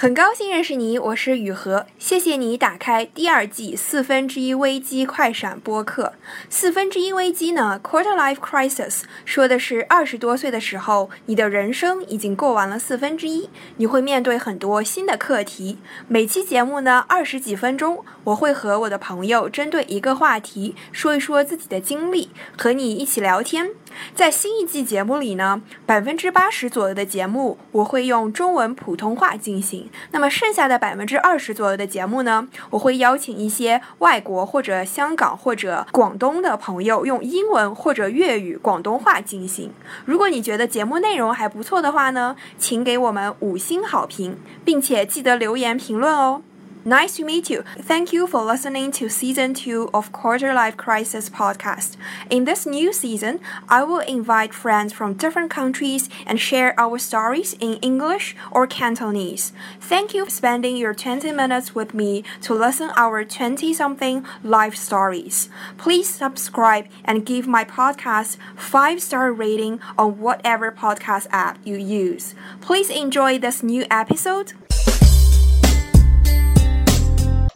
很高兴认识你，我是雨禾。谢谢你打开第二季四分之一危机快闪播客。四分之一危机呢，Quarter Life Crisis，说的是二十多岁的时候，你的人生已经过完了四分之一，你会面对很多新的课题。每期节目呢，二十几分钟，我会和我的朋友针对一个话题说一说自己的经历，和你一起聊天。在新一季节目里呢，百分之八十左右的节目我会用中文普通话进行，那么剩下的百分之二十左右的节目呢，我会邀请一些外国或者香港或者广东的朋友用英文或者粤语广东话进行。如果你觉得节目内容还不错的话呢，请给我们五星好评，并且记得留言评论哦。Nice to meet you. Thank you for listening to season two of Quarter Life Crisis podcast. In this new season, I will invite friends from different countries and share our stories in English or Cantonese. Thank you for spending your 20 minutes with me to listen our 20 something life stories. Please subscribe and give my podcast 5 star rating on whatever podcast app you use. Please enjoy this new episode.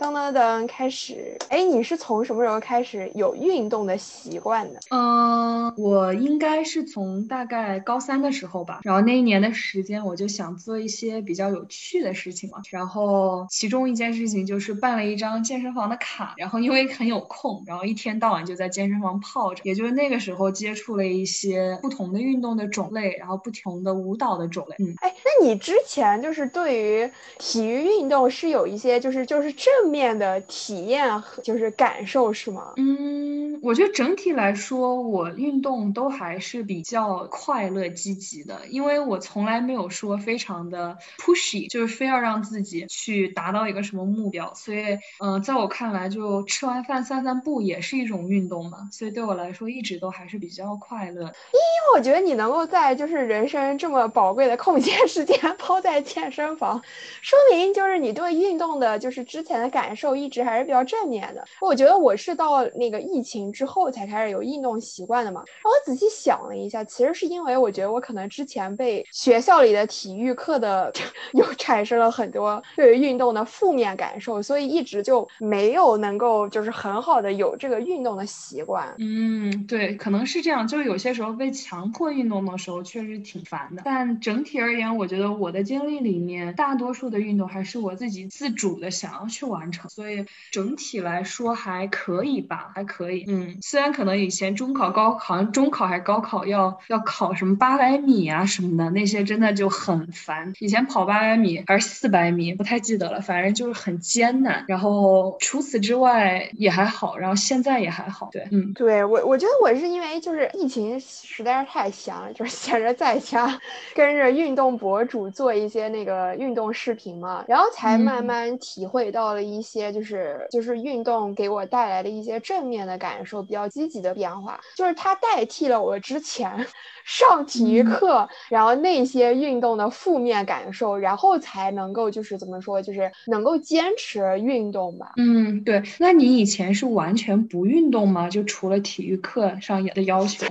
噔噔噔，开始。哎，你是从什么时候开始有运动的习惯的？嗯，我应该是从大概高三的时候吧。然后那一年的时间，我就想做一些比较有趣的事情嘛。然后其中一件事情就是办了一张健身房的卡。然后因为很有空，然后一天到晚就在健身房泡着。也就是那个时候接触了一些不同的运动的种类，然后不同的舞蹈的种类。嗯，哎，那你之前就是对于体育运动是有一些就是就是正。面的体验和就是感受是吗？嗯，我觉得整体来说，我运动都还是比较快乐积极的，因为我从来没有说非常的 pushy，就是非要让自己去达到一个什么目标。所以，嗯，在我看来，就吃完饭散散步也是一种运动嘛。所以对我来说，一直都还是比较快乐。因为我觉得你能够在就是人生这么宝贵的空闲 时间泡在健身房，说明就是你对运动的就是之前的。感受一直还是比较正面的。我觉得我是到那个疫情之后才开始有运动习惯的嘛。然后我仔细想了一下，其实是因为我觉得我可能之前被学校里的体育课的 有产生了很多对于运动的负面感受，所以一直就没有能够就是很好的有这个运动的习惯。嗯，对，可能是这样。就是有些时候被强迫运动的时候，确实挺烦的。但整体而言，我觉得我的经历里面，大多数的运动还是我自己自主的想要去完成。所以整体来说还可以吧，还可以。嗯，虽然可能以前中考、高好像中考还是高考要要考什么八百米啊什么的，那些真的就很烦。以前跑八百米还是四百米，不太记得了，反正就是很艰难。然后除此之外也还好，然后现在也还好。对，嗯，对我我觉得我是因为就是疫情实在是太闲了，就是闲着在家跟着运动博主做一些那个运动视频嘛，然后才慢慢体会到了一。一些就是就是运动给我带来的一些正面的感受，比较积极的变化，就是它代替了我之前。上体育课，然后那些运动的负面感受，然后才能够就是怎么说，就是能够坚持运动吧。嗯，对。那你以前是完全不运动吗？就除了体育课上的要求？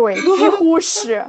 对，几乎是。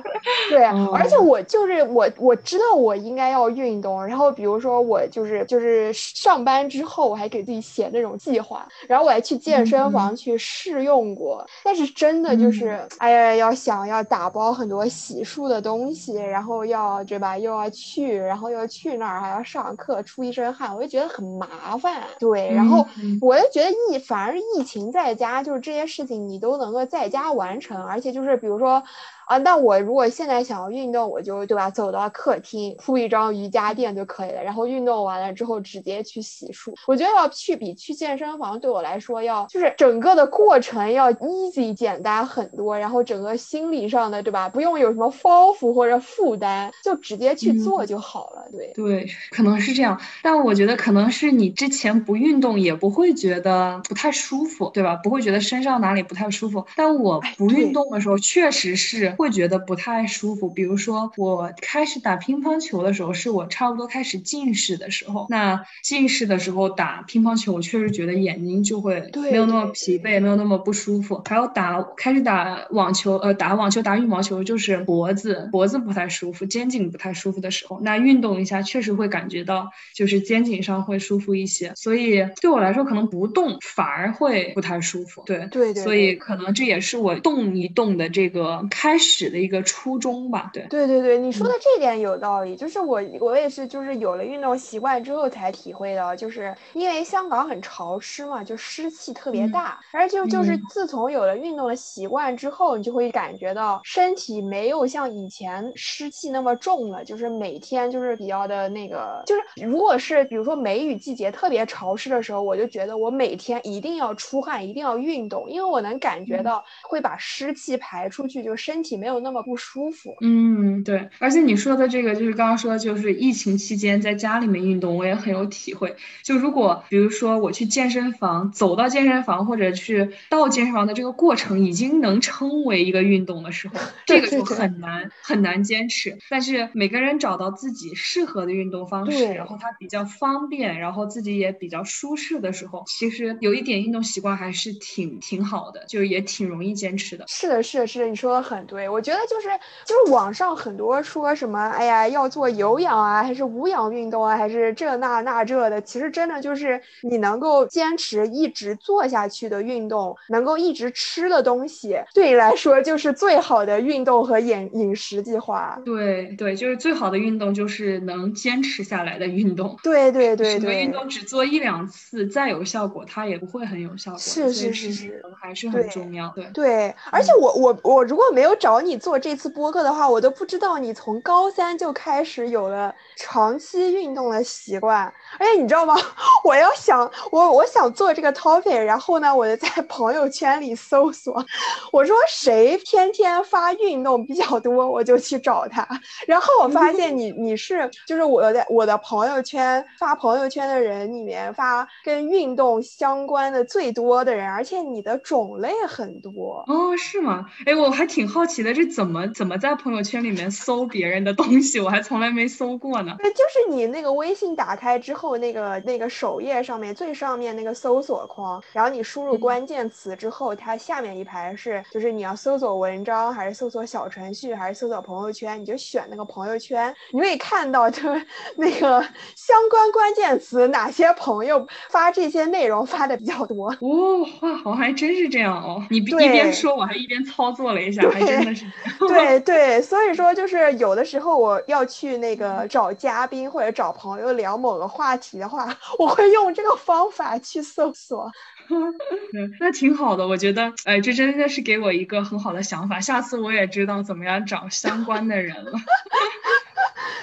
对，而且我就是我，我知道我应该要运动。然后比如说我就是就是上班之后，我还给自己写那种计划，然后我还去健身房去试用过。但是真的就是，哎呀，要想要打包。很多洗漱的东西，然后要对吧？又要去，然后又去那儿，还要上课，出一身汗，我就觉得很麻烦。对，然后我就觉得疫，反而疫情在家，就是这些事情你都能够在家完成，而且就是比如说。啊，那我如果现在想要运动，我就对吧，走到客厅铺一张瑜伽垫就可以了，然后运动完了之后直接去洗漱。我觉得要去比去健身房对我来说要就是整个的过程要 easy 简单很多，然后整个心理上的对吧，不用有什么包袱或者负担，就直接去做就好了。对对，可能是这样，但我觉得可能是你之前不运动也不会觉得不太舒服，对吧？不会觉得身上哪里不太舒服。但我不运动的时候，确实是。会觉得不太舒服，比如说我开始打乒乓球的时候，是我差不多开始近视的时候。那近视的时候打乒乓球，我确实觉得眼睛就会没有那么疲惫，没有那么不舒服。还有打开始打网球，呃，打网球、打羽毛球，就是脖子脖子不太舒服，肩颈不太舒服的时候，那运动一下确实会感觉到就是肩颈上会舒服一些。所以对我来说，可能不动反而会不太舒服。对对对，所以可能这也是我动一动的这个开始的一个初衷吧。对对对对，你说的这点有道理。就是我我也是，就是有了运动习惯之后才体会到，就是因为香港很潮湿嘛，就湿气特别大，而就就是自从有了运动的习惯之后，你就会感觉到身体没有像以前湿气那么重了，就是每天就是比较的那个，就是如果是比如说梅雨季节特别潮湿的时候，我就觉得我每天一定要出汗，一定要运动，因为我能感觉到会把湿气排出去，就身体没有那么不舒服。嗯，对，而且你说的这个就是刚刚说的，就是疫情期间在家里面运动，我也很有体会。就如果比如说我去健身房，走到健身房或者去到健身房的这个过程已经能称为一个运动的时候，这个就很难很难坚持。但是每个人找到自己适合的运动方式，然后它比较方便，然后自己也比较舒适的时候，其实有一点运动习惯还是挺挺好的，就是也挺容易坚持的。是的，是的，是的，你说的很对。我觉得就是就是网上很多说什么，哎呀，要做有氧啊，还是无氧运动啊，还是这那那这的，其实真的就是你能够坚持一直做下去的运动，能够一直吃的东西，对你来说就是最好的运动和饮饮食计划。对对，就是最好的运动就是能坚持下来的运动。对对对对，什么运动只做一两次再有效果，它也不会很有效果。是是是是，还是很重要。对对，而且我我我如果没有找找你做这次播客的话，我都不知道你从高三就开始有了长期运动的习惯。而且你知道吗？我要想我我想做这个 topic，然后呢，我就在朋友圈里搜索，我说谁天天发运动比较多，我就去找他。然后我发现你你是就是我在我的朋友圈发朋友圈的人里面发跟运动相关的最多的人，而且你的种类很多哦，是吗？哎，我还挺好奇的，是怎么怎么在朋友圈里面搜别人的东西？我还从来没搜过呢。对，就是你那个微信打开之后，那个那个首页上面最上面那个搜索框，然后你输入关键词之后，它下面一排是就是你要搜索文章，还是搜索小程序，还是搜索朋友圈，你就选那个朋友圈，你可以看到就是 那个相关关键词哪些朋友发这些内容发的比较多。哦，哇，我还真是这样哦！你一边说，我还一边操作了一下，还真的是。对 对，所以说就是有的时候我要去那个找嘉宾或者找朋友聊某个话题的话，我会用这个方法去搜索。那挺好的，我觉得，哎，这真的是给我一个很好的想法，下次我也知道怎么样找相关的人了。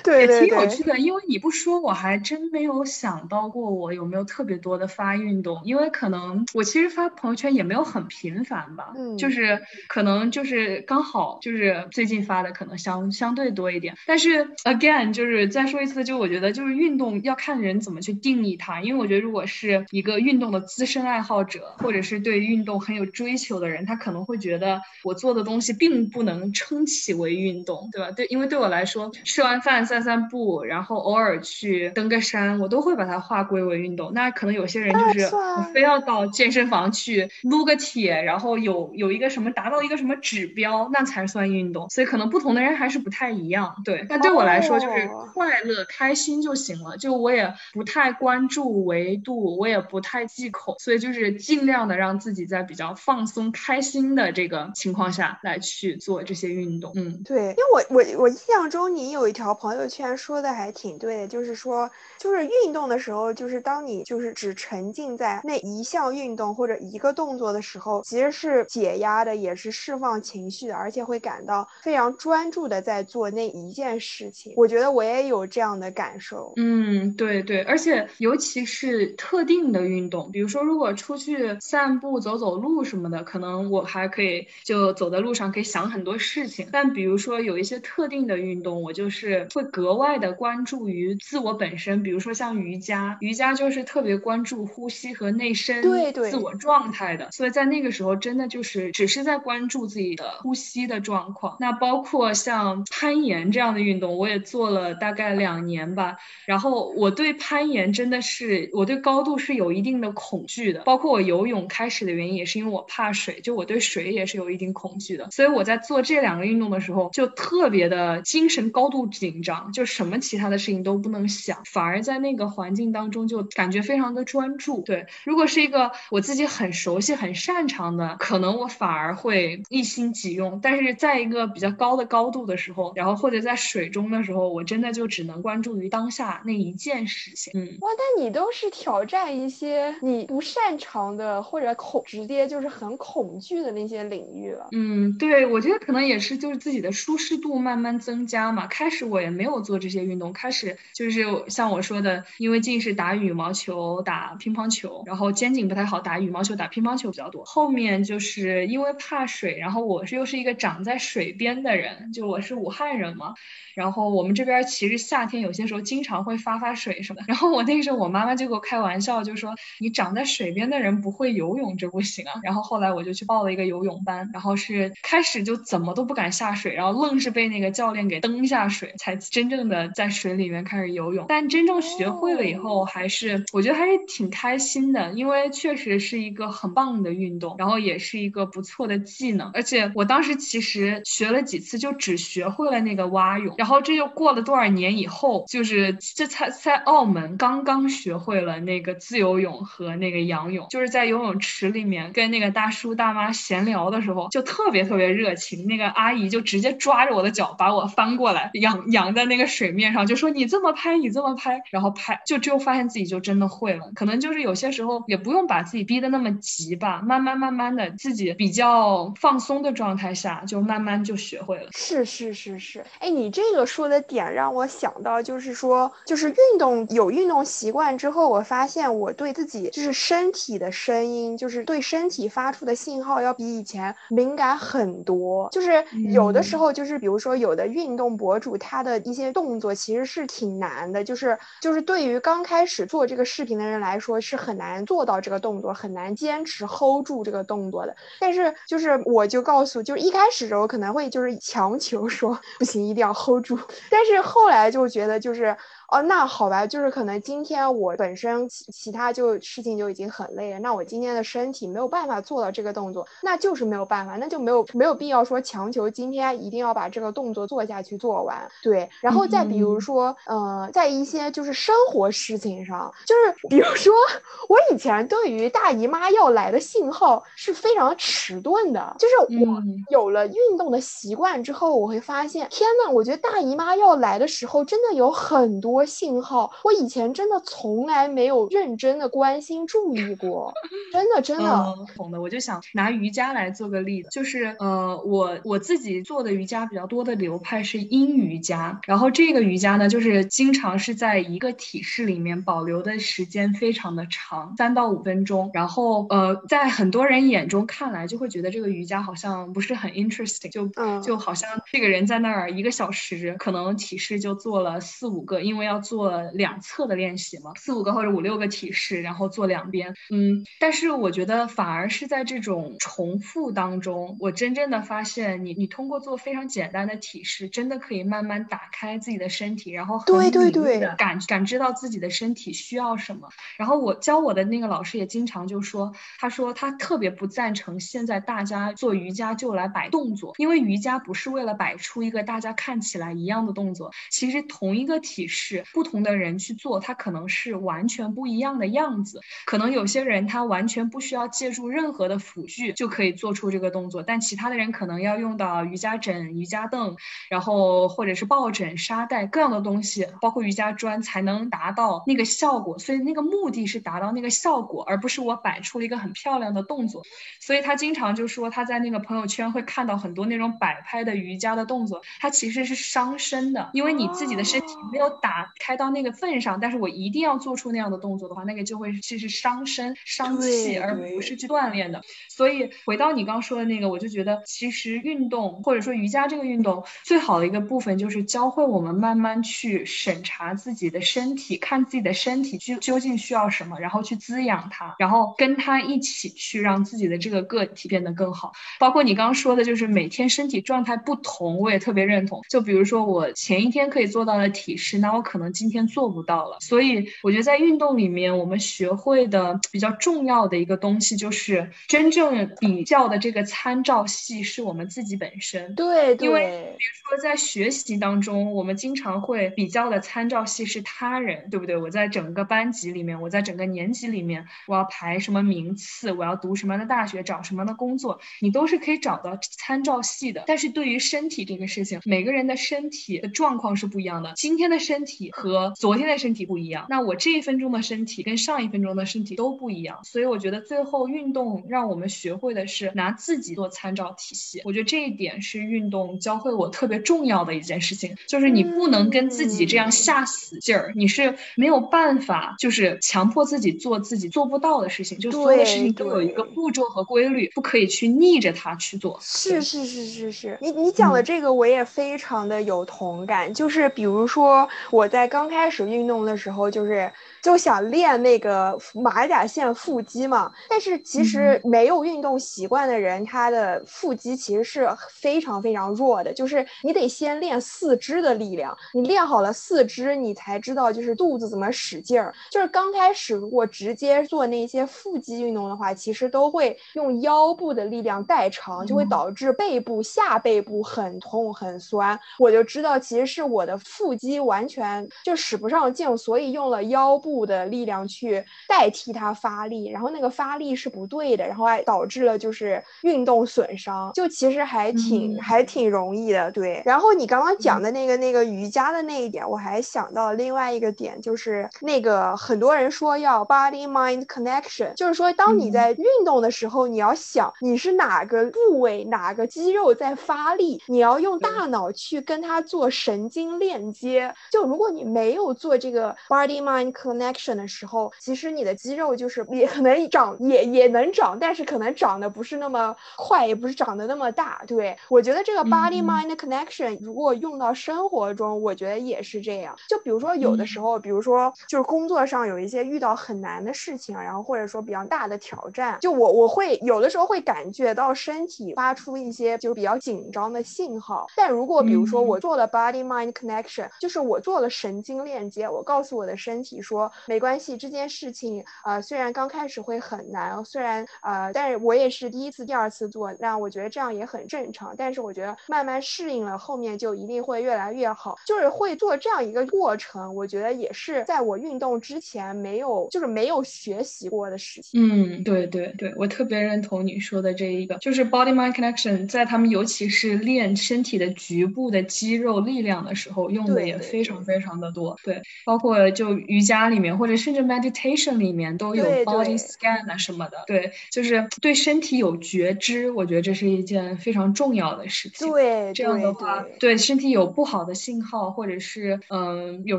对，也挺有趣的，因为你不说，我还真没有想到过我有没有特别多的发运动，因为可能我其实发朋友圈也没有很频繁吧，嗯，就是可能就是刚好就是最近发的可能相相对多一点，但是 again 就是再说一次，就我觉得就是运动要看人怎么去定义它，因为我觉得如果是一个运动的资深爱好者，或者是对运动很有追求的人，他可能会觉得我做的东西并不能称其为运动，对吧？对，因为对我来说，吃完饭。散散步，然后偶尔去登个山，我都会把它划归为运动。那可能有些人就是非要到健身房去撸个铁，然后有有一个什么达到一个什么指标，那才算运动。所以可能不同的人还是不太一样。对，但对我来说就是快乐开心就行了。就我也不太关注维度，我也不太忌口，所以就是尽量的让自己在比较放松、开心的这个情况下来去做这些运动。嗯，对，因为我我我印象中你有一条朋友。朋友圈说的还挺对的，就是说，就是运动的时候，就是当你就是只沉浸在那一项运动或者一个动作的时候，其实是解压的，也是释放情绪的，而且会感到非常专注的在做那一件事情。我觉得我也有这样的感受。嗯，对对，而且尤其是特定的运动，比如说如果出去散步、走走路什么的，可能我还可以就走在路上可以想很多事情。但比如说有一些特定的运动，我就是。会格外的关注于自我本身，比如说像瑜伽，瑜伽就是特别关注呼吸和内身对对自我状态的，所以在那个时候真的就是只是在关注自己的呼吸的状况。那包括像攀岩这样的运动，我也做了大概两年吧。然后我对攀岩真的是我对高度是有一定的恐惧的，包包括我游泳开始的原因也是因为我怕水，就我对水也是有一定恐惧的。所以我在做这两个运动的时候就特别的精神高度紧张，就什么其他的事情都不能想，反而在那个环境当中就感觉非常的专注。对，如果是一个我自己很熟悉、很擅长的，可能我反而会一心几用。但是在一个比较高的高度的时候，然后或者在水中的时候，我真的就只能关注于当下那一件事情。嗯，哇，但你都是挑战一些你不擅长常的，或者恐直接就是很恐惧的那些领域了。嗯，对，我觉得可能也是就是自己的舒适度慢慢增加嘛。开始我也没有做这些运动，开始就是像我说的，因为近视打羽毛球、打乒乓球，然后肩颈不太好，打羽毛球、打乒乓球比较多。后面就是因为怕水，然后我是又是一个长在水边的人，就我是武汉人嘛。然后我们这边其实夏天有些时候经常会发发水什么的。然后我那个时候我妈妈就给我开玩笑，就说你长在水边的人不会游泳这不行啊。然后后来我就去报了一个游泳班，然后是开始就怎么都不敢下水，然后愣是被那个教练给蹬下水，才真正的在水里面开始游泳。但真正学会了以后，还是我觉得还是挺开心的，因为确实是一个很棒的运动，然后也是一个不错的技能。而且我当时其实学了几次，就只学会了那个蛙泳。然后这就过了多少年以后，就是这才在澳门刚刚学会了那个自由泳和那个仰泳，就是在游泳池里面跟那个大叔大妈闲聊的时候，就特别特别热情。那个阿姨就直接抓着我的脚把我翻过来，仰仰在那个水面上，就说你这么拍，你这么拍，然后拍，就只有发现自己就真的会了。可能就是有些时候也不用把自己逼得那么急吧，慢慢慢慢的自己比较放松的状态下，就慢慢就学会了。是是是是，哎，你这个说的点让我想到，就是说，就是运动有运动习惯之后，我发现我对自己就是身体的声音，就是对身体发出的信号要比以前敏感很多。就是有的时候，就是比如说有的运动博主，他的一些动作其实是挺难的，就是就是对于刚开始做这个视频的人来说是很难做到这个动作，很难坚持 hold 住这个动作的。但是就是我就告诉，就是一开始的时候可能会就是强求说 不行，一定要 hold 住，但是后来就觉得就是。哦，那好吧，就是可能今天我本身其其他就事情就已经很累了，那我今天的身体没有办法做到这个动作，那就是没有办法，那就没有没有必要说强求今天一定要把这个动作做下去做完。对，然后再比如说，呃，在一些就是生活事情上，就是比如说 我以前对于大姨妈要来的信号是非常迟钝的，就是我有了运动的习惯之后，我会发现，天呐，我觉得大姨妈要来的时候真的有很多。信号，我以前真的从来没有认真的关心注意过，真的真的。懂的，我就想拿瑜伽来做个例子，就是呃，我我自己做的瑜伽比较多的流派是阴瑜伽，然后这个瑜伽呢，就是经常是在一个体式里面保留的时间非常的长，三到五分钟，然后呃，在很多人眼中看来就会觉得这个瑜伽好像不是很 interesting，就就好像这个人在那儿一个小时，可能体式就做了四五个，因为要做两侧的练习嘛，四五个或者五六个体式，然后做两边。嗯，但是我觉得反而是在这种重复当中，我真正的发现，你你通过做非常简单的体式，真的可以慢慢打开自己的身体，然后很对对感感知到自己的身体需要什么。然后我教我的那个老师也经常就说，他说他特别不赞成现在大家做瑜伽就来摆动作，因为瑜伽不是为了摆出一个大家看起来一样的动作，其实同一个体式。不同的人去做，他可能是完全不一样的样子。可能有些人他完全不需要借助任何的辅具就可以做出这个动作，但其他的人可能要用到瑜伽枕、瑜伽凳，然后或者是抱枕、沙袋各样的东西，包括瑜伽砖，才能达到那个效果。所以那个目的是达到那个效果，而不是我摆出了一个很漂亮的动作。所以他经常就说他在那个朋友圈会看到很多那种摆拍的瑜伽的动作，它其实是伤身的，因为你自己的身体没有打开到。那个份上，但是我一定要做出那样的动作的话，那个就会其实伤身伤气，而不是去锻炼的。所以回到你刚说的那个，我就觉得其实运动或者说瑜伽这个运动最好的一个部分就是教教会我们慢慢去审查自己的身体，看自己的身体究究竟需要什么，然后去滋养它，然后跟它一起去让自己的这个个体变得更好。包括你刚刚说的，就是每天身体状态不同，我也特别认同。就比如说我前一天可以做到的体式，那我可能今天做不到了。所以我觉得在运动里面，我们学会的比较重要的一个东西，就是真正比较的这个参照系是我们自己本身。对，因为比如说在学习当中，我们经常会比较的参照系是他人，对不对？我在整个班级里面，我在整个年级里面，我要排什么名次，我要读什么样的大学，找什么样的工作，你都是可以找到参照系的。但是对于身体这个事情，每个人的身体的状况是不一样的。今天的身体和昨天的身体不一样，那我这一分钟的身体跟上一分钟的身体都不一样。所以我觉得最后运动让我们学会的是拿自己做参照体系。我觉得这一点是运动教会我特别重要的一件事情，就是你不能跟自己这样下死劲儿，你是没有办法，就是强迫自己做自己做不到的事情。就所有的事情都有一个步骤和规律，不可以去逆着它去做。是是是是是，你你讲的这个我也非常的有同感。就是比如说我在在刚开始运动的时候，就是就想练那个马甲线腹肌嘛。但是其实没有运动习惯的人，他的腹肌其实是非常非常弱的。就是你得先练四肢的力量，你练好了四肢，你才知道就是肚子怎么使劲儿。就是刚开始如果直接做那些腹肌运动的话，其实都会用腰部的力量代偿，就会导致背部下背部很痛很酸。我就知道其实是我的腹肌完全就使不上劲，所以用了腰部的力量去代替它发力，然后那个发力是不对的，然后还导致了就是运动损伤。就其实还挺还挺容易的，对。然后你刚刚讲的那个那个瑜伽的那一点，我还想到另外一个点，就是那个很多人说要 body mind connection，就是说当你在运动的时候，你要想你是哪个部位哪个肌肉在发力，你要用大脑去跟它做神经链接。就如果你没有做这个 body mind connection 的时候，其实你的肌肉就是也可能长也也能长，但是可能长得不是那么快，也不是长得那么大。对我觉得这个 body mind connection 如果用到生活中，我觉得也是这样。就比如说有的时候，比如说就是工作上有一些遇到很难的事情，然后或者说比较大的挑战，就我我会有的时候会感觉到身体发出一些就比较紧张的信号。但如果比如说我做了 body mind connection，就是我做了神经链接，我告诉我的身体说没关系，这件事情呃虽然刚开始会很难，虽然呃但是我也是第一次、第二次做，那我觉得这样也很正常。但是我觉得慢慢适应了，后面就一定会越来越好。就是会做这样一个过程，我觉得也是在我运动之前没有就是没有学习过的事情。嗯，对对对，我特别认同你说的这一个，就是 body mind connection，在他们尤其是练身体的局部的肌肉力量的时候，用的也非常非常的多。对，包括就瑜伽里面或者甚至 meditation 里面都有 body scan 啊什么的。对，就是对身体有觉知，我觉得这是一件非常重要的事情。对，这样的话，对身体有不好的信号，或者是嗯有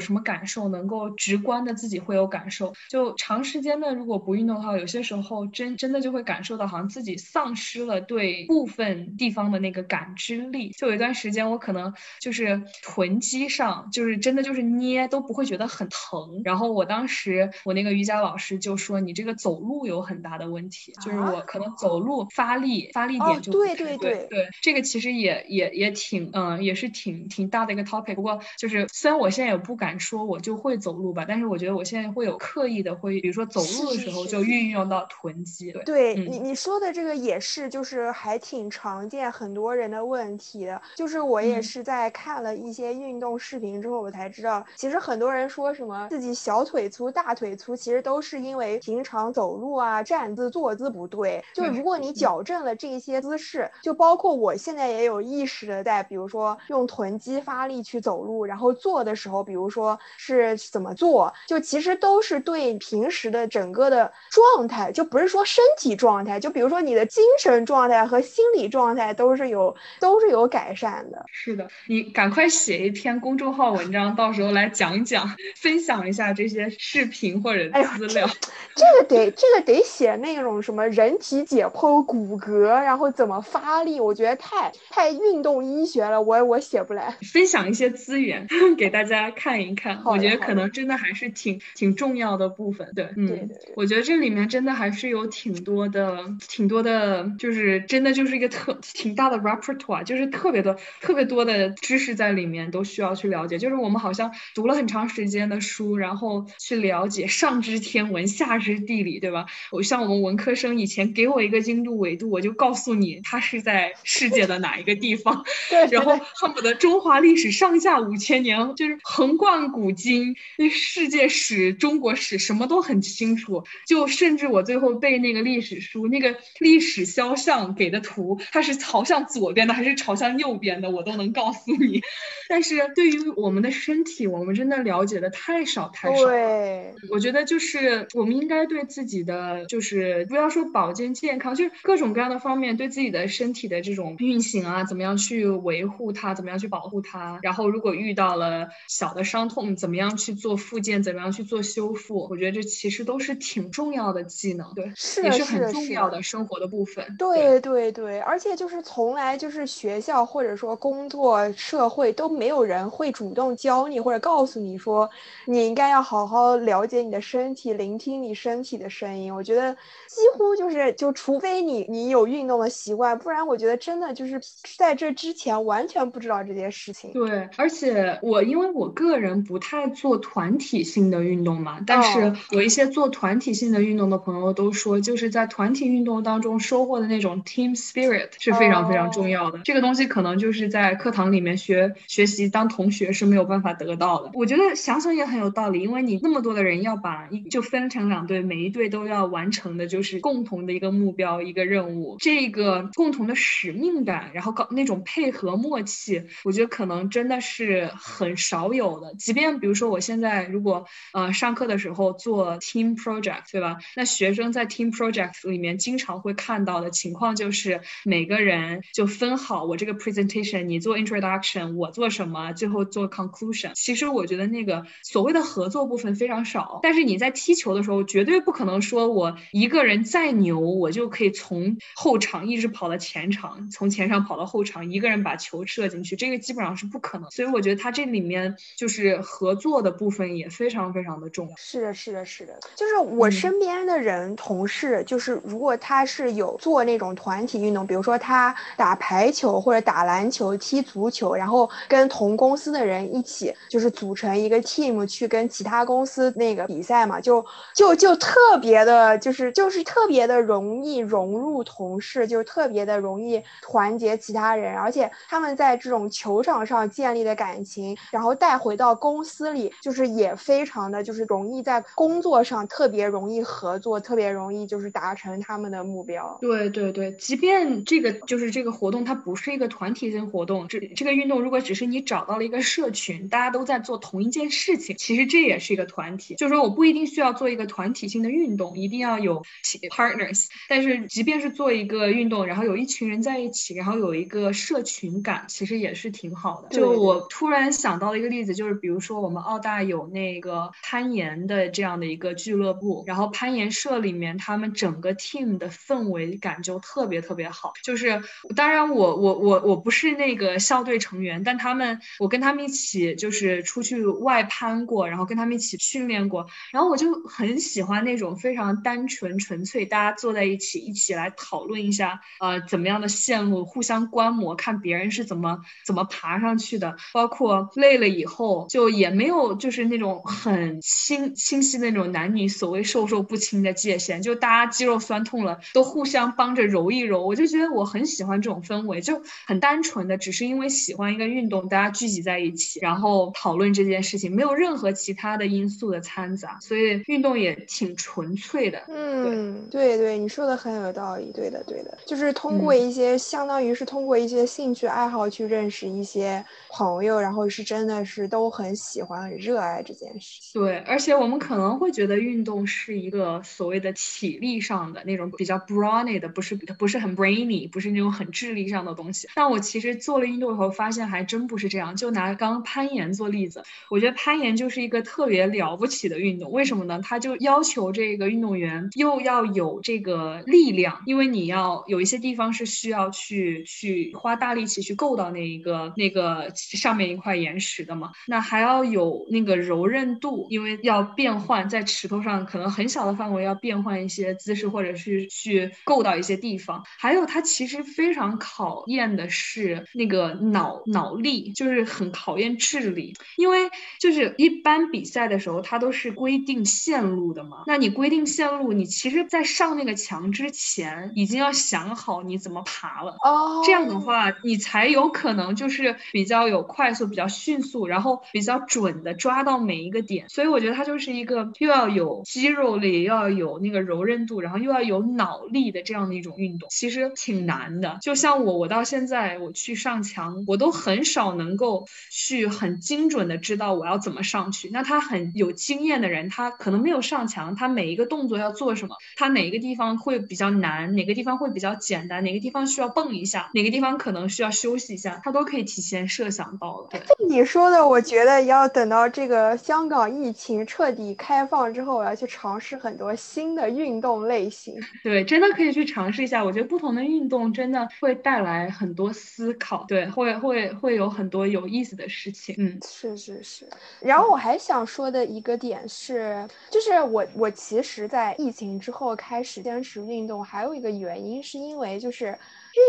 什么感受，能够直观的自己会有感受。就长时间的如果不运动的话，有些时候真真的就会感受到好像自己丧失了对部分地方的那个感知力。就有一段时间，我可能就是臀肌上，就是真的就是捏都不会觉得很疼。然后我当时我那个瑜伽老师就说：“你这个走路有很大的问题，就是我可能走路发力发力点就对对对对，这个其实也也也挺嗯也是挺挺大的一个 topic。不过就是虽然我现在也不敢说我就会走路吧，但是我觉得我现在会有刻意的会，比如说走路的时候就运用到臀肌。对你你说的这个也是，就是还挺常见很多人的问题的。就是我也是在看了一些运动视频之后，我才知道，其实很多人说什么自己小腿粗、大腿粗，其实都是因为平常走路啊、站姿、坐姿不对。就如果你矫正了这些姿势，就包括我现在也有意识的在，比如说用臀肌发力去走路，然后坐的时候，比如说是怎么做，就其实都是对平时的整个的状态，就不是说身体状态，就比如说你的精神状态和心理状态都是有都是有改善的。是的，你赶快写一篇公众号文章，到时候来讲讲，分享一下这些些视频或者资料。这个得这个得写那种什么人体解剖骨骼，然后怎么发力，我觉得太太运动医学了，我我写不来。分享一些资源 给大家看一看，我觉得可能真的还是挺挺重要的部分。对，嗯，我觉得这里面真的还是有挺多的挺多的，就是真的就是一个特挺大的 repertoire，就是特别多特别多的知识在里面都需要去了解。就是我们好像读了很长时间的书，然后去了解上知天文下知。地理对吧？我像我们文科生以前给我一个经度纬度，我就告诉你它是在世界的哪一个地方。对，然后恨不得中华历史上下五千年，就是横贯古今，那世界史、中国史什么都很清楚。就甚至我最后背那个历史书，那个历史肖像给的图，它是朝向左边的还是朝向右边的，我都能告诉你。但是对于我们的身体，我们真的了解的太少太少。对，我觉得就是我们应该。对自己的就是不要说保健健康，就是各种各样的方面对自己的身体的这种运行啊，怎么样去维护它，怎么样去保护它。然后如果遇到了小的伤痛，怎么样去做复健，怎么样去做修复？我觉得这其实都是挺重要的技能，对，是也是很重要的生活的部分。对对对，而且就是从来就是学校或者说工作社会都没有人会主动教你或者告诉你说你应该要好好了解你的身体，聆听你身。身体的声音，我觉得几乎就是，就除非你你有运动的习惯，不然我觉得真的就是在这之前完全不知道这件事情。对，而且我因为我个人不太做团体性的运动嘛，但是有一些做团体性的运动的朋友都说，就是在团体运动当中收获的那种 team spirit 是非常非常重要的。这个东西可能就是在课堂里面学学习当同学是没有办法得到的。我觉得想想也很有道理，因为你那么多的人要把就分成两队。每一队都要完成的就是共同的一个目标、一个任务，这个共同的使命感，然后搞那种配合默契，我觉得可能真的是很少有的。即便比如说我现在如果呃上课的时候做 team project，对吧？那学生在 team project 里面经常会看到的情况就是每个人就分好我这个 presentation，你做 introduction，我做什么，最后做 conclusion。其实我觉得那个所谓的合作部分非常少，但是你在踢球的时候绝。对不可能说，我一个人再牛，我就可以从后场一直跑到前场，从前场跑到后场，一个人把球射进去，这个基本上是不可能。所以我觉得他这里面就是合作的部分也非常非常的重要。是的，是的，是的，就是我身边的人、同事，就是如果他是有做那种团体运动，比如说他打排球或者打篮球、踢足球，然后跟同公司的人一起，就是组成一个 team 去跟其他公公司那个比赛嘛，就就就。特别的，就是就是特别的容易融入同事，就特别的容易团结其他人，而且他们在这种球场上建立的感情，然后带回到公司里，就是也非常的就是容易在工作上特别容易合作，特别容易就是达成他们的目标。对对对，即便这个就是这个活动，它不是一个团体性活动，这这个运动如果只是你找到了一个社群，大家都在做同一件事情，其实这也是一个团体。就是说，我不一定需要做一个团体。性的运动一定要有 partners，但是即便是做一个运动，然后有一群人在一起，然后有一个社群感，其实也是挺好的。就我突然想到了一个例子，就是比如说我们澳大有那个攀岩的这样的一个俱乐部，然后攀岩社里面他们整个 team 的氛围感就特别特别好。就是当然我我我我不是那个校队成员，但他们我跟他们一起就是出去外攀过，然后跟他们一起训练过，然后我就很喜欢。那种非常单纯纯粹，大家坐在一起，一起来讨论一下，呃，怎么样的线路，互相观摩，看别人是怎么怎么爬上去的。包括累了以后，就也没有就是那种很清清晰那种男女所谓授受不亲的界限，就大家肌肉酸痛了，都互相帮着揉一揉。我就觉得我很喜欢这种氛围，就很单纯的，只是因为喜欢一个运动，大家聚集在一起，然后讨论这件事情，没有任何其他的因素的掺杂，所以运动也挺。纯粹的，嗯，对对，你说的很有道理，对的对的，就是通过一些，相当于是通过一些兴趣爱好去认识一些朋友，然后是真的是都很喜欢、很热爱这件事情。对，而且我们可能会觉得运动是一个所谓的体力上的那种比较 brawny 的，不是不是很 brainy，不是那种很智力上的东西。但我其实做了运动以后，发现还真不是这样。就拿刚攀岩做例子，我觉得攀岩就是一个特别了不起的运动。为什么呢？他就要求这个运动员又要有这个力量，因为你要有一些地方是需要去去花大力气去够到那一个那个上面一块岩石的嘛。那还要有那个柔韧度，因为要变换在石头上，可能很小的范围要变换一些姿势，或者是去够到一些地方。还有，它其实非常考验的是那个脑脑力，就是很考验智力。因为就是一般比赛的时候，它都是规定线路的嘛。那你规定线路，你其实，在上那个墙之前，已经要想好你怎么爬了。哦，这样的话，你才有可能就是比较有快速、比较迅速，然后比较准的抓到每一个点。所以我觉得它就是一个又要有肌肉力，又要有那个柔韧度，然后又要有脑力的这样的一种运动。其实挺难的。就像我，我到现在我去上墙，我都很少能够去很精准的知道我要怎么上去。那它很有经验的人，他可能没有上墙，他每一个动作要做什么，他哪一个地方会比较难，哪个地方会比较简单，哪个地方需要蹦一下，哪个地方可能需要休息一下，他都可以提前设想到了。对，你说的，我觉得要等到这个香港疫情彻底开放之后，我要去尝试很多新的运动类型。对，真的可以去尝试一下。我觉得不同的运动真的会带来很多思考，对，会会会有很多有意思的事情。嗯，是是是。然后我还想说的的一个点是，就是我我其实，在疫情之后开始坚持运动，还有一个原因是因为就是。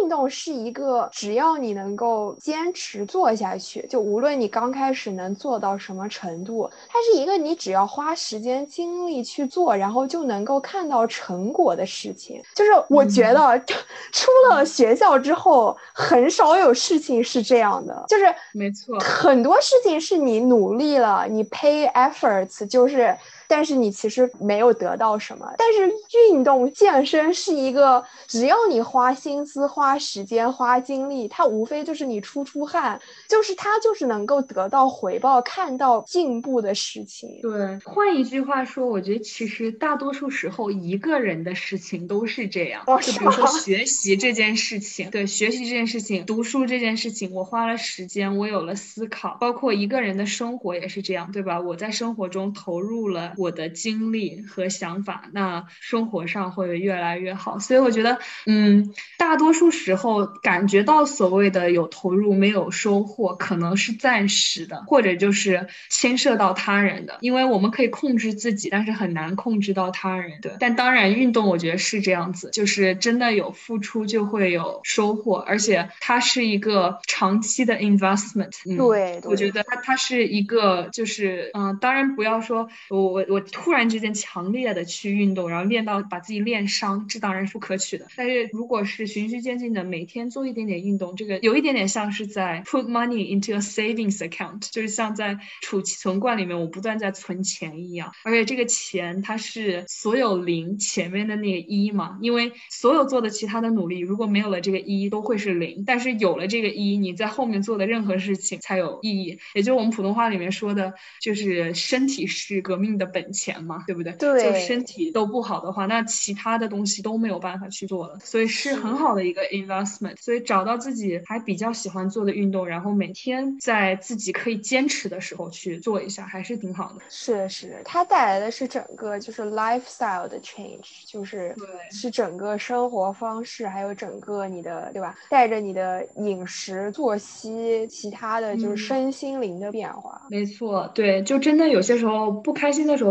运动是一个，只要你能够坚持做下去，就无论你刚开始能做到什么程度，它是一个你只要花时间精力去做，然后就能够看到成果的事情。就是我觉得，出了学校之后，很少有事情是这样的。就是没错，很多事情是你努力了，你 pay efforts，就是。但是你其实没有得到什么。但是运动健身是一个，只要你花心思、花时间、花精力，它无非就是你出出汗，就是它就是能够得到回报、看到进步的事情。对，换一句话说，我觉得其实大多数时候一个人的事情都是这样。就比如说 学习这件事情，对，学习这件事情、读书这件事情，我花了时间，我有了思考，包括一个人的生活也是这样，对吧？我在生活中投入了。我的经历和想法，那生活上会越来越好。所以我觉得，嗯，大多数时候感觉到所谓的有投入没有收获，可能是暂时的，或者就是牵涉到他人的。因为我们可以控制自己，但是很难控制到他人。对，但当然运动我觉得是这样子，就是真的有付出就会有收获，而且它是一个长期的 investment。嗯对，我觉得它它是一个就是嗯，当然不要说我我。我突然之间强烈的去运动，然后练到把自己练伤，这当然是不可取的。但是如果是循序渐进的，每天做一点点运动，这个有一点点像是在 put money into a savings account，就是像在储存罐里面我不断在存钱一样。而且这个钱它是所有零前面的那个一嘛，因为所有做的其他的努力如果没有了这个一都会是零，但是有了这个一，你在后面做的任何事情才有意义。也就是我们普通话里面说的，就是身体是革命的本。本钱嘛，对不对？对，就身体都不好的话，那其他的东西都没有办法去做了，所以是很好的一个 investment。所以找到自己还比较喜欢做的运动，然后每天在自己可以坚持的时候去做一下，还是挺好的。是是，它带来的是整个就是 lifestyle 的 change，就是对，是整个生活方式，还有整个你的对吧？带着你的饮食、作息，其他的就是身心灵的变化。没错，对，就真的有些时候不开心的时候。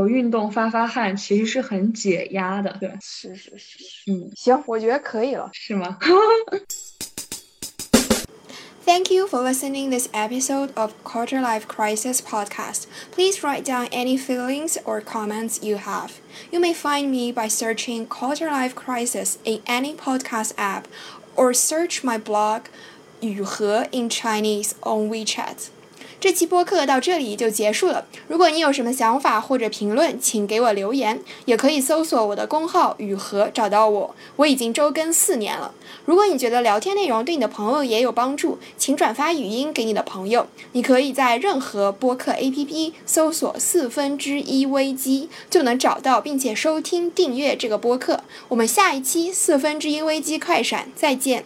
Thank you for listening this episode of Quarter Life Crisis podcast. Please write down any feelings or comments you have. You may find me by searching Quarter Life Crisis in any podcast app, or search my blog, Yuhe in Chinese on WeChat. 这期播客到这里就结束了。如果你有什么想法或者评论，请给我留言，也可以搜索我的公号雨禾找到我。我已经周更四年了。如果你觉得聊天内容对你的朋友也有帮助，请转发语音给你的朋友。你可以在任何播客 APP 搜索“四分之一危机”，就能找到并且收听订阅这个播客。我们下一期四分之一危机快闪再见。